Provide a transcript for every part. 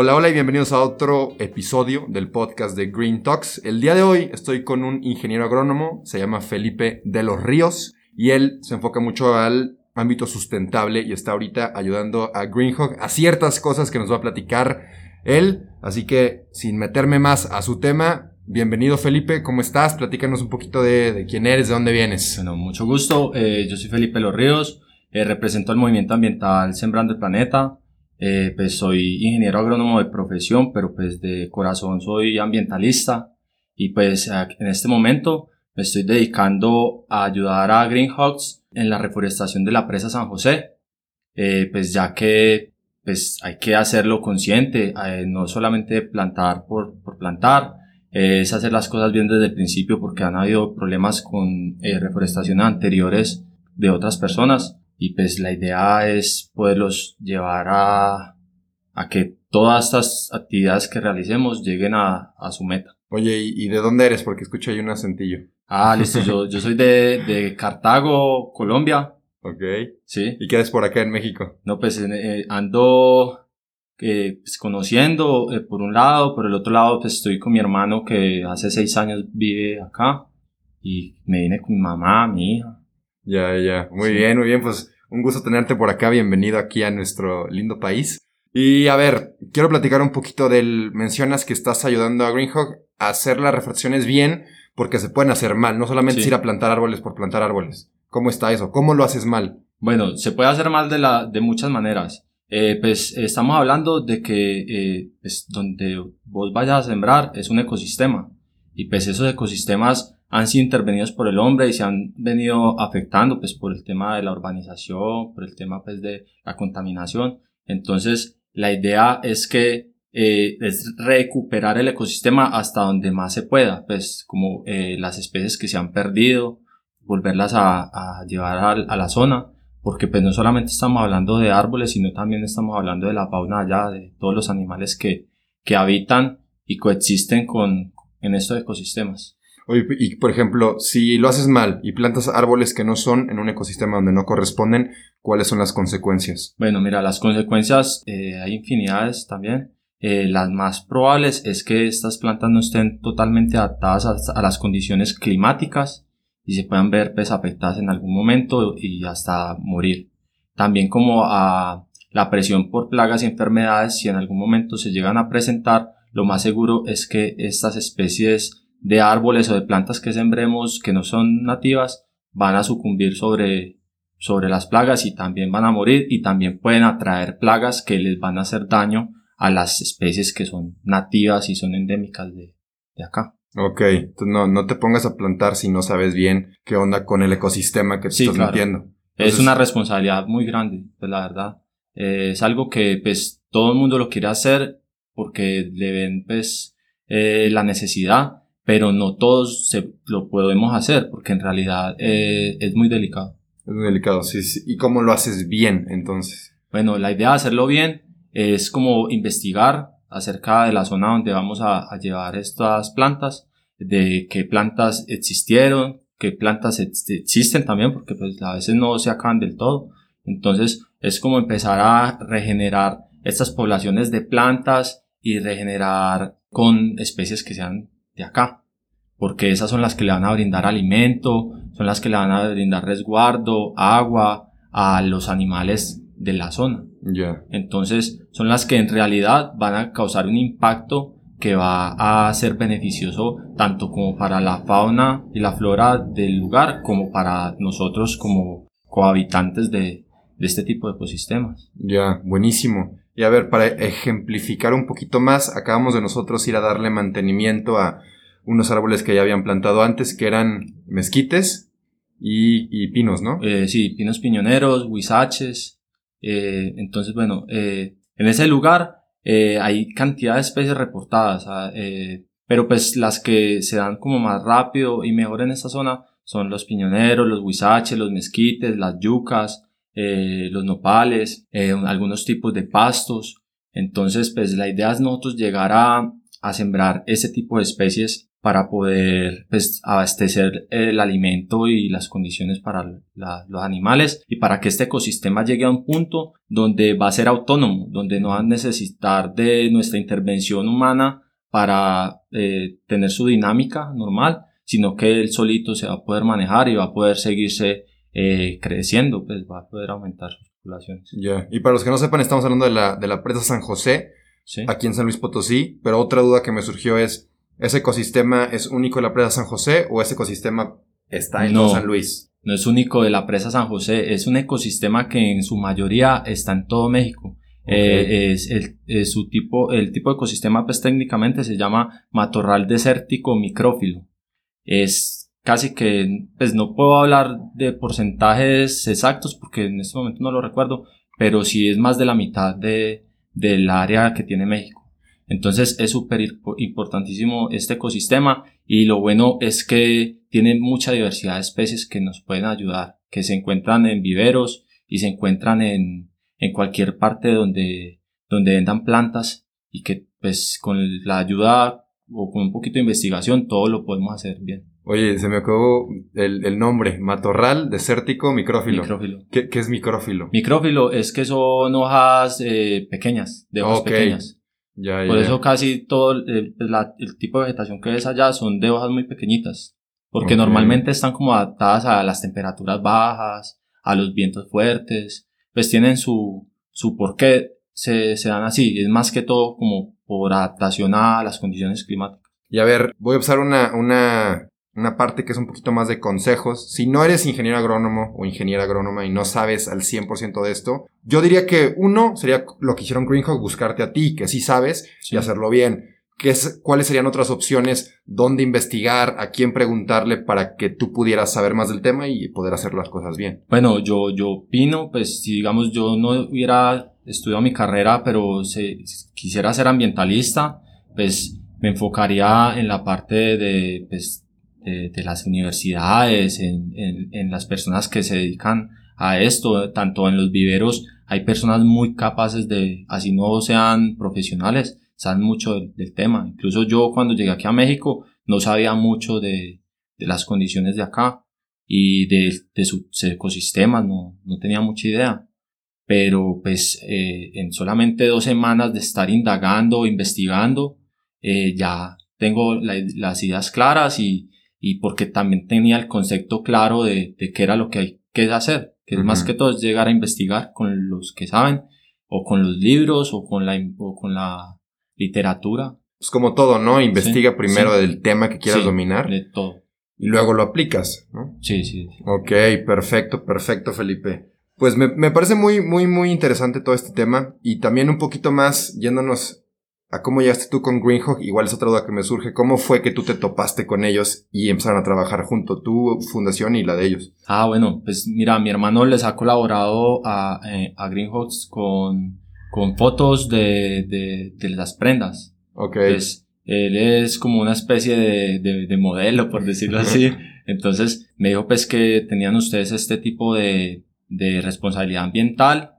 Hola, hola y bienvenidos a otro episodio del podcast de Green Talks. El día de hoy estoy con un ingeniero agrónomo, se llama Felipe de los Ríos y él se enfoca mucho al ámbito sustentable y está ahorita ayudando a Greenhawk a ciertas cosas que nos va a platicar él. Así que sin meterme más a su tema, bienvenido Felipe, ¿cómo estás? Platícanos un poquito de, quién eres, de dónde vienes. Bueno, mucho gusto. Eh, yo soy Felipe Los Ríos, eh, represento al movimiento ambiental Sembrando el Planeta. Eh, pues soy ingeniero agrónomo de profesión, pero pues de corazón soy ambientalista. Y pues en este momento me estoy dedicando a ayudar a Greenhawks en la reforestación de la presa San José, eh, pues ya que pues hay que hacerlo consciente, eh, no solamente plantar por, por plantar, eh, es hacer las cosas bien desde el principio porque han habido problemas con eh, reforestaciones anteriores de otras personas y pues la idea es poderlos llevar a, a que todas estas actividades que realicemos lleguen a, a su meta. Oye, ¿y, de dónde eres? Porque escucho ahí un acentillo. Ah, listo, yo, yo soy de, de Cartago, Colombia. Ok. Sí. ¿Y qué eres por acá en México? No, pues eh, ando eh, pues, conociendo eh, por un lado, por el otro lado pues estoy con mi hermano que hace seis años vive acá y me vine con mi mamá, mi hija. Ya, ya. Muy bien, muy bien. Pues un gusto tenerte por acá. Bienvenido aquí a nuestro lindo país. Y a ver, quiero platicar un poquito del... Mencionas que estás ayudando a Greenhawk a hacer las reflexiones bien porque se pueden hacer mal. No solamente ir a plantar árboles por plantar árboles. ¿Cómo está eso? ¿Cómo lo haces mal? Bueno, se puede hacer mal de, la, de muchas maneras. Eh, pues estamos hablando de que eh, pues, donde vos vayas a sembrar es un ecosistema. Y pues esos ecosistemas han sido intervenidos por el hombre y se han venido afectando pues por el tema de la urbanización, por el tema pues de la contaminación. Entonces la idea es que eh, es recuperar el ecosistema hasta donde más se pueda, pues como eh, las especies que se han perdido, volverlas a, a llevar a, a, la zona, porque pues no solamente estamos hablando de árboles, sino también estamos hablando de la fauna allá, de todos los animales que, que habitan y coexisten con, en estos ecosistemas. Y por ejemplo, si lo haces mal y plantas árboles que no son en un ecosistema donde no corresponden, ¿cuáles son las consecuencias? Bueno, mira, las consecuencias eh, hay infinidades también. Eh, las más probables es que estas plantas no estén totalmente adaptadas a, a, las condiciones climáticas y se puedan ver pues, afectadas en algún momento y hasta morir. También como a la presión por plagas y enfermedades, si en algún momento se llegan a presentar, lo más seguro es que estas especies de árboles o de plantas que sembremos que no son nativas van a sucumbir sobre, sobre las plagas y también van a morir y también pueden atraer plagas que les van a hacer daño a las especies que son nativas y son endémicas de, de acá. Ok, entonces no, no te pongas a plantar si no sabes bien qué onda con el ecosistema que te estás metiendo. Es una responsabilidad muy grande, pues la verdad. Eh, es algo que pues todo el mundo lo quiere hacer porque le ven pues eh, la necesidad, pero no todos se, lo podemos hacer porque en realidad eh, es muy delicado. Es muy delicado, sí, sí. ¿Y cómo lo haces bien entonces? Bueno, la idea de hacerlo bien es como investigar acerca de la zona donde vamos a, a llevar estas plantas, de qué plantas existieron, qué plantas ex existen también, porque pues a veces no se acaban del todo. Entonces es como empezar a regenerar estas poblaciones de plantas y regenerar con especies que sean de acá, porque esas son las que le van a brindar alimento, son las que le van a brindar resguardo, agua a los animales de la zona. Yeah. Entonces, son las que en realidad van a causar un impacto que va a ser beneficioso tanto como para la fauna y la flora del lugar como para nosotros como cohabitantes de, de este tipo de ecosistemas. Ya, buenísimo. Y a ver, para ejemplificar un poquito más, acabamos de nosotros ir a darle mantenimiento a unos árboles que ya habían plantado antes, que eran mezquites y, pinos, ¿no? Eh, sí, pinos piñoneros, huizaches, Eh, entonces, bueno, eh, en ese lugar hay cantidad de especies reportadas, ah, pero pues las que se dan como más rápido y mejor en esta zona son los piñoneros, los huizaches, los mezquites, las yucas, los nopales, algunos tipos de pastos. Entonces, pues la idea es nosotros llegar a, a sembrar ese tipo de especies para poder pues, abastecer el alimento y las condiciones para los animales y para que este ecosistema llegue a un punto donde va a ser autónomo, donde no va a necesitar de nuestra intervención humana para eh, tener su dinámica normal, sino que él solito se va a poder manejar y va a poder seguirse eh, creciendo, pues va a poder aumentar sus poblaciones. Ya, y para los que no sepan, estamos hablando de la, de la presa San José, aquí en San Luis Potosí, pero otra duda que me surgió es, ¿Ese ecosistema es único de la presa San José o ese ecosistema está en San Luis? No es único de la presa San José, es un ecosistema que en su mayoría está en todo México. Eh, es el, su tipo, el tipo de ecosistema pues técnicamente se llama matorral desértico micrófilo. Es casi que, pues no puedo hablar de porcentajes exactos porque en este momento no lo recuerdo, pero sí es más de la mitad de, del área que tiene México. Entonces es súper importantísimo este ecosistema y lo bueno es que tiene mucha diversidad de especies que nos pueden ayudar, que se encuentran en viveros y se encuentran en, en cualquier parte donde, donde vendan plantas y que pues con la ayuda o con un poquito de investigación todo lo podemos hacer bien. Oye, se me acabó el, el nombre, matorral desértico micrófilo. Micrófilo. ¿Qué, ¿Qué, es micrófilo? Micrófilo es que son hojas eh, pequeñas, de hojas pequeñas. Por eso casi todo el, tipo de vegetación que ves allá son de hojas muy pequeñitas. Porque normalmente están como adaptadas a las temperaturas bajas, a los vientos fuertes. Pues tienen su, su porqué, se, se dan así. Es más que todo como por adaptación a las condiciones climáticas. Y a ver, voy a usar una, una una parte que es un poquito más de consejos. Si no eres ingeniero agrónomo o ingeniera agrónoma y no sabes al 100% de esto, yo diría que uno sería lo que hicieron Greenhawk, buscarte a ti, que sí sabes y hacerlo bien. ¿Qué es, ¿Cuáles serían otras opciones? ¿Dónde investigar? ¿A quién preguntarle para que tú pudieras saber más del tema y poder hacer las cosas bien? Bueno, yo, yo opino, pues si digamos yo no hubiera estudiado mi carrera, pero se, quisiera ser ambientalista, pues me enfocaría en la parte de, pues, de, las universidades, en, en, las personas que se dedican a esto, tanto en los viveros, hay personas muy capaces de, así no sean profesionales, saben mucho del, tema. Incluso yo cuando llegué aquí a México no sabía mucho de, de las condiciones de acá y de, de sus ecosistemas, no, no tenía mucha idea. Pero pues eh, en solamente dos semanas de estar indagando, investigando, eh, ya tengo las ideas claras y, y porque también tenía el concepto claro de, de qué era lo que hay que hacer, que es más que todo es llegar a investigar con los que saben, o con los libros, o con la, o con la literatura. Es como todo, ¿no? Investiga primero del tema que quieras dominar. De todo. Y luego lo aplicas, ¿no? Sí, sí, Ok, perfecto, perfecto, Felipe. Pues me, me parece muy, muy, muy interesante todo este tema y también un poquito más yéndonos a cómo llegaste tú con Greenhawk, igual es otra duda que me surge. ¿Cómo fue que tú te topaste con ellos y empezaron a trabajar junto, tu fundación y la de ellos? Ah, bueno, pues mira, mi hermano les ha colaborado a, eh, a Greenhawks con, con fotos de, de, de las prendas. Ok. Pues, él es como una especie de, de, de modelo, por decirlo así. Entonces me dijo pues que tenían ustedes este tipo de, de responsabilidad ambiental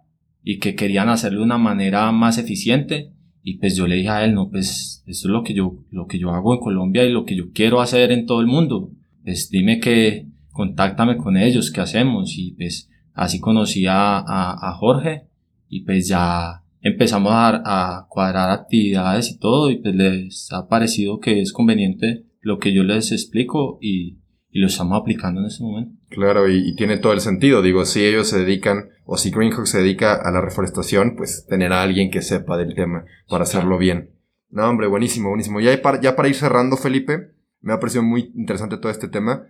y que querían hacerlo de una manera más eficiente y pues yo le dije a él, no, pues eso es lo que yo, lo que yo hago en Colombia y lo que yo quiero hacer en todo el mundo. Pues dime que, contáctame con ellos, ¿qué hacemos? Y pues así conocí a, a, Jorge y pues ya empezamos a, a, cuadrar actividades y todo y pues les ha parecido que es conveniente lo que yo les explico y, y lo estamos aplicando en este momento. Claro, y, tiene todo el sentido. Digo, si ellos se dedican, o si Greenhawk se dedica a la reforestación, pues tener a alguien que sepa del tema para hacerlo bien. No, hombre, buenísimo, buenísimo. Ya para, ya para ir cerrando, Felipe, me ha parecido muy interesante todo este tema.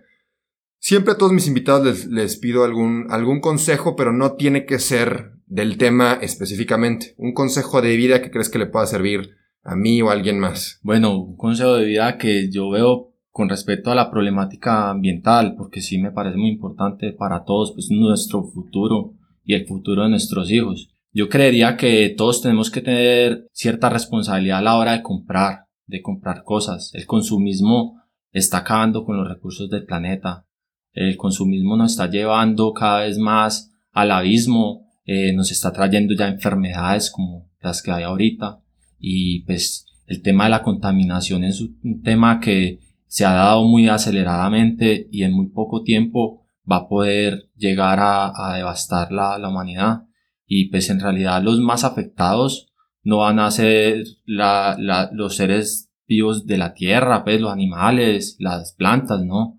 Siempre a todos mis invitados les, les pido algún, algún consejo, pero no tiene que ser del tema específicamente. Un consejo de vida que crees que le pueda servir a mí o a alguien más. Bueno, un consejo de vida que yo veo con respecto a la problemática ambiental, porque sí me parece muy importante para todos, pues nuestro futuro y el futuro de nuestros hijos. Yo creería que todos tenemos que tener cierta responsabilidad a la hora de comprar, de comprar cosas. El consumismo está acabando con los recursos del planeta. El consumismo nos está llevando cada vez más al abismo, eh, nos está trayendo ya enfermedades como las que hay ahorita y pues el tema de la contaminación es un tema que se ha dado muy aceleradamente y en muy poco tiempo va a poder llegar a, devastar la, la, humanidad. Y pues en realidad los más afectados no van a ser la, la, los seres vivos de la tierra, pues los animales, las plantas, ¿no?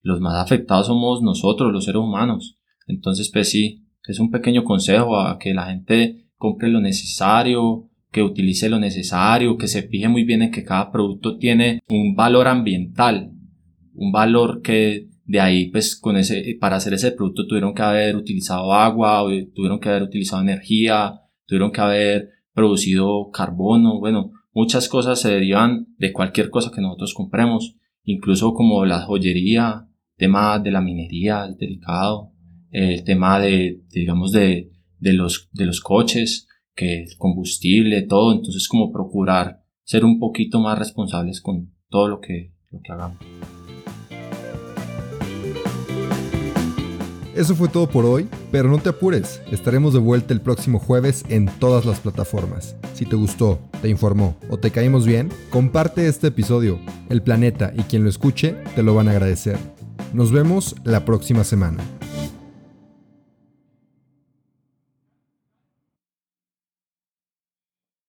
Los más afectados somos nosotros, los seres humanos. Entonces, pues sí, es un pequeño consejo a que la gente compre lo necesario, que utilice lo necesario, que se fije muy bien en que cada producto tiene un valor ambiental, un valor que de ahí, pues, con ese, para hacer ese producto tuvieron que haber utilizado agua, tuvieron que haber utilizado energía, tuvieron que haber producido carbono, bueno, muchas cosas se derivan de cualquier cosa que nosotros compremos, incluso como la joyería, tema de la minería, el delicado, el tema de, digamos, de, de los, de los coches, que combustible, todo, entonces como procurar ser un poquito más responsables con todo lo que, lo que hagamos. Eso fue todo por hoy, pero no te apures, estaremos de vuelta el próximo jueves en todas las plataformas. Si te gustó, te informó o te caímos bien, comparte este episodio. El planeta y quien lo escuche te lo van a agradecer. Nos vemos la próxima semana.